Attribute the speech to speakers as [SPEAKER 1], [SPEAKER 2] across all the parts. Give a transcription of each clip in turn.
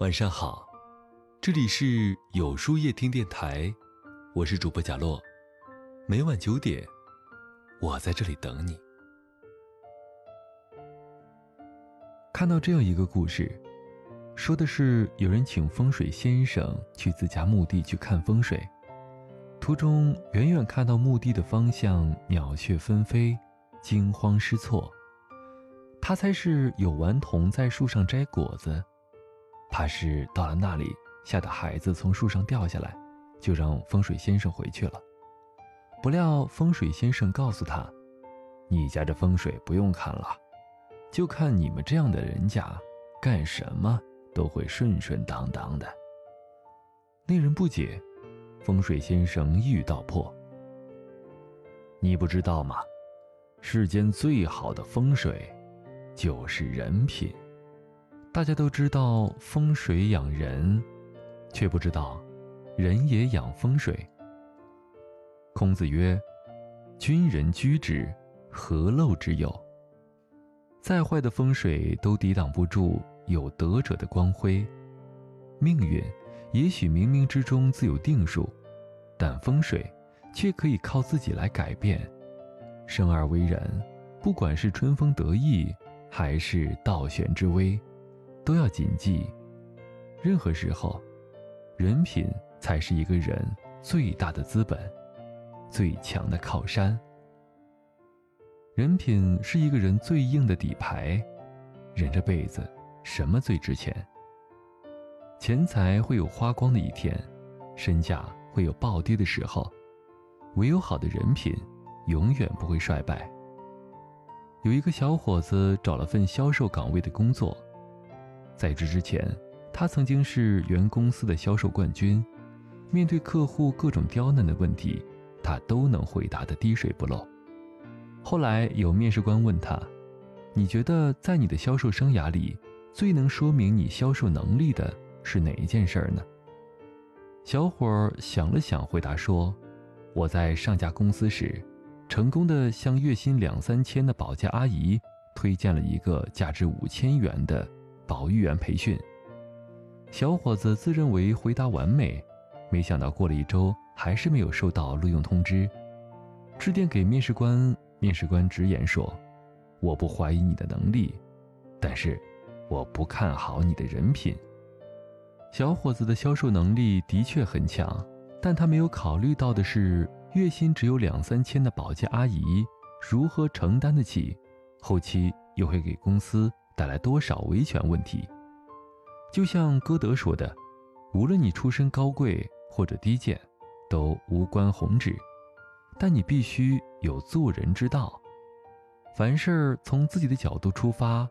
[SPEAKER 1] 晚上好，这里是有书夜听电台，我是主播贾洛，每晚九点，我在这里等你。看到这样一个故事，说的是有人请风水先生去自家墓地去看风水，途中远远看到墓地的方向鸟雀纷飞，惊慌失措，他猜是有顽童在树上摘果子。怕是到了那里，吓得孩子从树上掉下来，就让风水先生回去了。不料风水先生告诉他：“你家这风水不用看了，就看你们这样的人家，干什么都会顺顺当当的。”那人不解，风水先生一语道破：“你不知道吗？世间最好的风水，就是人品。”大家都知道风水养人，却不知道人也养风水。孔子曰：“君人居之，何陋之有？”再坏的风水都抵挡不住有德者的光辉。命运也许冥冥之中自有定数，但风水却可以靠自己来改变。生而为人，不管是春风得意，还是倒悬之危。都要谨记，任何时候，人品才是一个人最大的资本，最强的靠山。人品是一个人最硬的底牌。人这辈子，什么最值钱？钱财会有花光的一天，身价会有暴跌的时候，唯有好的人品，永远不会衰败。有一个小伙子找了份销售岗位的工作。在这之前，他曾经是原公司的销售冠军，面对客户各种刁难的问题，他都能回答的滴水不漏。后来有面试官问他：“你觉得在你的销售生涯里，最能说明你销售能力的是哪一件事儿呢？”小伙儿想了想，回答说：“我在上家公司时，成功的向月薪两三千的保洁阿姨推荐了一个价值五千元的。”保育员培训，小伙子自认为回答完美，没想到过了一周还是没有收到录用通知。致电给面试官，面试官直言说：“我不怀疑你的能力，但是我不看好你的人品。”小伙子的销售能力的确很强，但他没有考虑到的是，月薪只有两三千的保洁阿姨如何承担得起，后期又会给公司。带来多少维权问题？就像歌德说的：“无论你出身高贵或者低贱，都无关宏旨，但你必须有做人之道。凡事从自己的角度出发，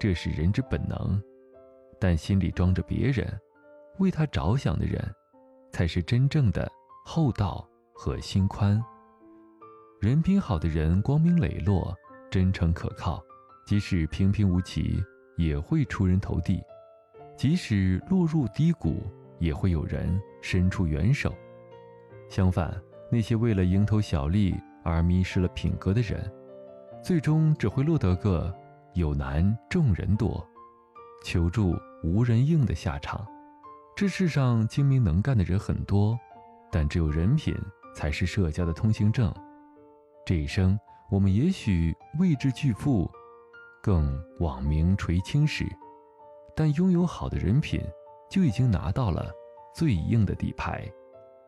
[SPEAKER 1] 这是人之本能。但心里装着别人，为他着想的人，才是真正的厚道和心宽。人品好的人，光明磊落，真诚可靠。”即使平平无奇，也会出人头地；即使落入低谷，也会有人伸出援手。相反，那些为了蝇头小利而迷失了品格的人，最终只会落得个有难众人多，求助无人应的下场。这世上精明能干的人很多，但只有人品才是社交的通行证。这一生，我们也许未至巨富。更网名垂青史，但拥有好的人品，就已经拿到了最硬的底牌。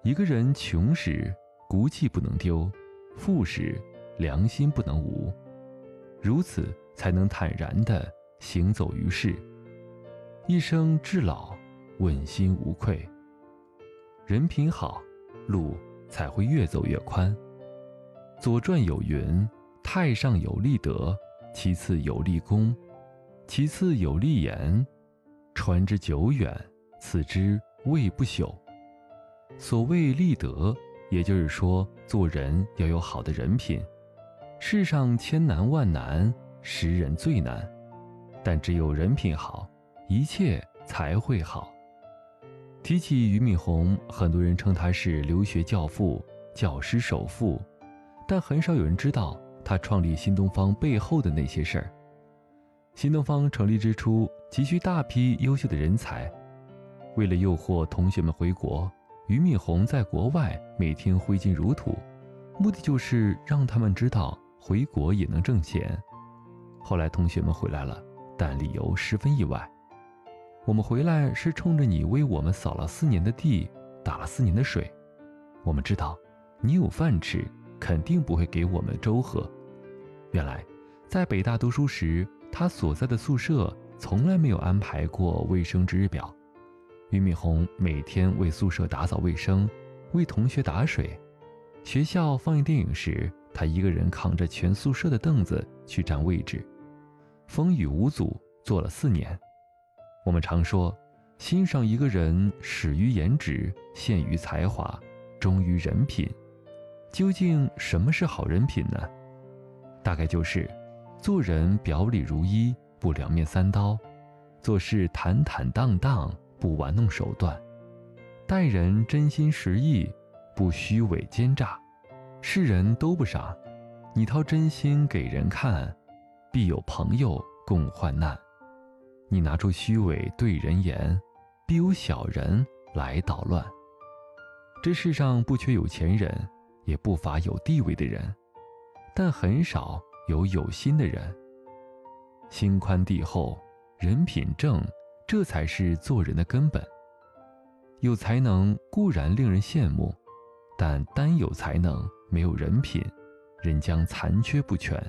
[SPEAKER 1] 一个人穷时骨气不能丢，富时良心不能无，如此才能坦然地行走于世，一生至老问心无愧。人品好，路才会越走越宽。《左传》有云：“太上有立德。”其次有立功，其次有立言，传之久远，此之谓不朽。所谓立德，也就是说做人要有好的人品。世上千难万难，识人最难，但只有人品好，一切才会好。提起俞敏洪，很多人称他是留学教父、教师首富，但很少有人知道。他创立新东方背后的那些事儿。新东方成立之初，急需大批优秀的人才，为了诱惑同学们回国，俞敏洪在国外每天挥金如土，目的就是让他们知道回国也能挣钱。后来同学们回来了，但理由十分意外：我们回来是冲着你为我们扫了四年的地，打了四年的水。我们知道，你有饭吃，肯定不会给我们粥喝。原来，在北大读书时，他所在的宿舍从来没有安排过卫生值日表。俞敏洪每天为宿舍打扫卫生，为同学打水。学校放映电影时，他一个人扛着全宿舍的凳子去占位置，风雨无阻做了四年。我们常说，欣赏一个人始于颜值，陷于才华，忠于人品。究竟什么是好人品呢？大概就是，做人表里如一，不两面三刀；做事坦坦荡荡。不玩弄手段，待人真心实意，不虚伪奸诈，世人都不傻，你掏真心给人看，必有朋友共患难；你拿出虚伪对人言，必有小人来捣乱。这世上不缺有钱人，也不乏有地位的人，但很少有有心的人。心宽地厚，人品正。这才是做人的根本。有才能固然令人羡慕，但单有才能没有人品，人将残缺不全。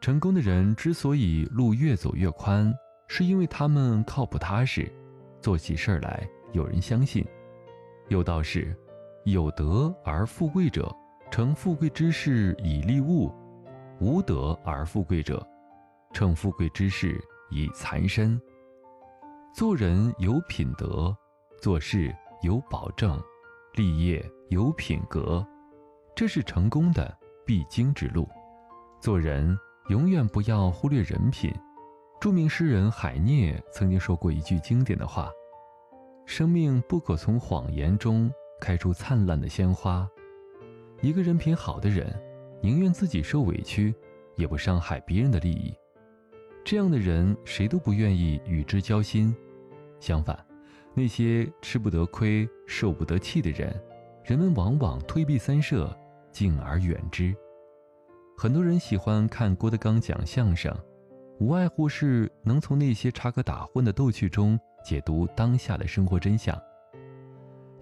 [SPEAKER 1] 成功的人之所以路越走越宽，是因为他们靠谱踏实，做起事儿来有人相信。有道是：有德而富贵者，乘富贵之事以利物；无德而富贵者，乘富贵之事以残身。做人有品德，做事有保证，立业有品格，这是成功的必经之路。做人永远不要忽略人品。著名诗人海涅曾经说过一句经典的话：“生命不可从谎言中开出灿烂的鲜花。”一个人品好的人，宁愿自己受委屈，也不伤害别人的利益。这样的人，谁都不愿意与之交心。相反，那些吃不得亏、受不得气的人，人们往往退避三舍，敬而远之。很多人喜欢看郭德纲讲相声，无外乎是能从那些插科打诨的逗趣中解读当下的生活真相。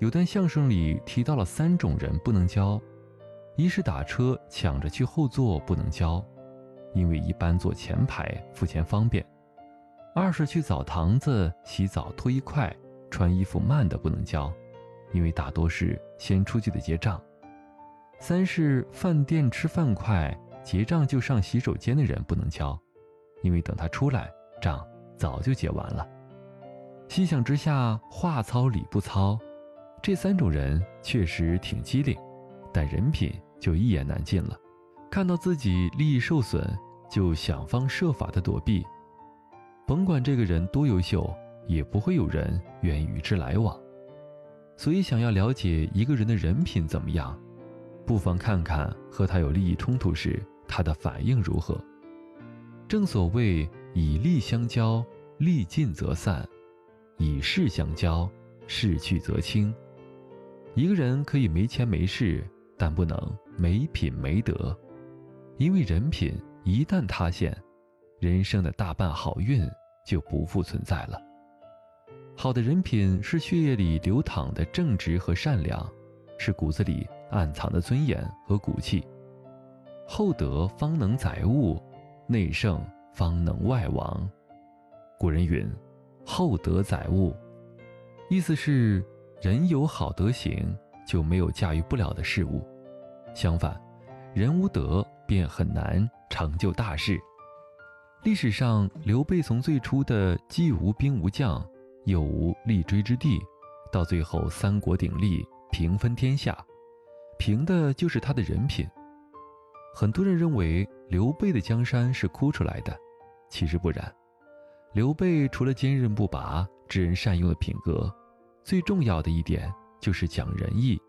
[SPEAKER 1] 有段相声里提到了三种人不能交：一是打车抢着去后座不能交，因为一般坐前排付钱方便。二是去澡堂子洗澡脱衣快、穿衣服慢的不能交，因为大多是先出去的结账。三是饭店吃饭快、结账就上洗手间的人不能交，因为等他出来，账早就结完了。细想之下，话糙理不糙，这三种人确实挺机灵，但人品就一言难尽了。看到自己利益受损，就想方设法的躲避。甭管这个人多优秀，也不会有人愿意与之来往。所以，想要了解一个人的人品怎么样，不妨看看和他有利益冲突时他的反应如何。正所谓以利相交，利尽则散；以势相交，势去则清。一个人可以没钱没势，但不能没品没德，因为人品一旦塌陷，人生的大半好运。就不复存在了。好的人品是血液里流淌的正直和善良，是骨子里暗藏的尊严和骨气。厚德方能载物，内圣方能外王。古人云：“厚德载物”，意思是人有好德行，就没有驾驭不了的事物；相反，人无德便很难成就大事。历史上，刘备从最初的既无兵无将，又无立锥之地，到最后三国鼎立，平分天下，凭的就是他的人品。很多人认为刘备的江山是哭出来的，其实不然。刘备除了坚韧不拔、知人善用的品格，最重要的一点就是讲仁义，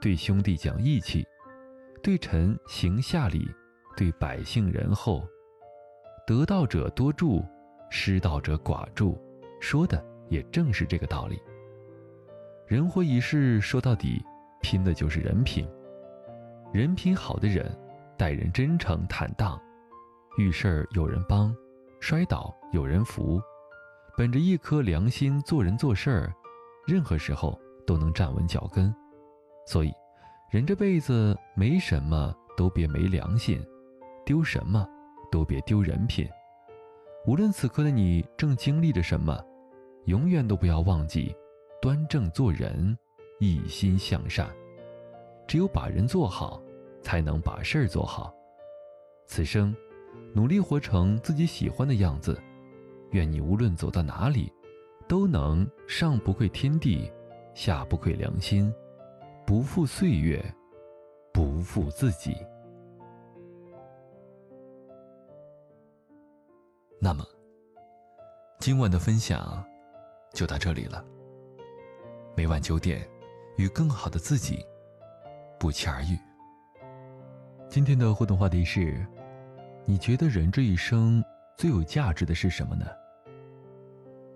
[SPEAKER 1] 对兄弟讲义气，对臣行下礼，对百姓仁厚。得道者多助，失道者寡助，说的也正是这个道理。人活一世，说到底，拼的就是人品。人品好的人，待人真诚坦荡，遇事儿有人帮，摔倒有人扶，本着一颗良心做人做事儿，任何时候都能站稳脚跟。所以，人这辈子没什么都别没良心，丢什么都别丢人品。无论此刻的你正经历着什么，永远都不要忘记。端正做人，一心向善。只有把人做好，才能把事儿做好。此生，努力活成自己喜欢的样子。愿你无论走到哪里，都能上不愧天地，下不愧良心，不负岁月，不负自己。那么，今晚的分享就到这里了。每晚九点，与更好的自己不期而遇。今天的互动话题是：你觉得人这一生最有价值的是什么呢？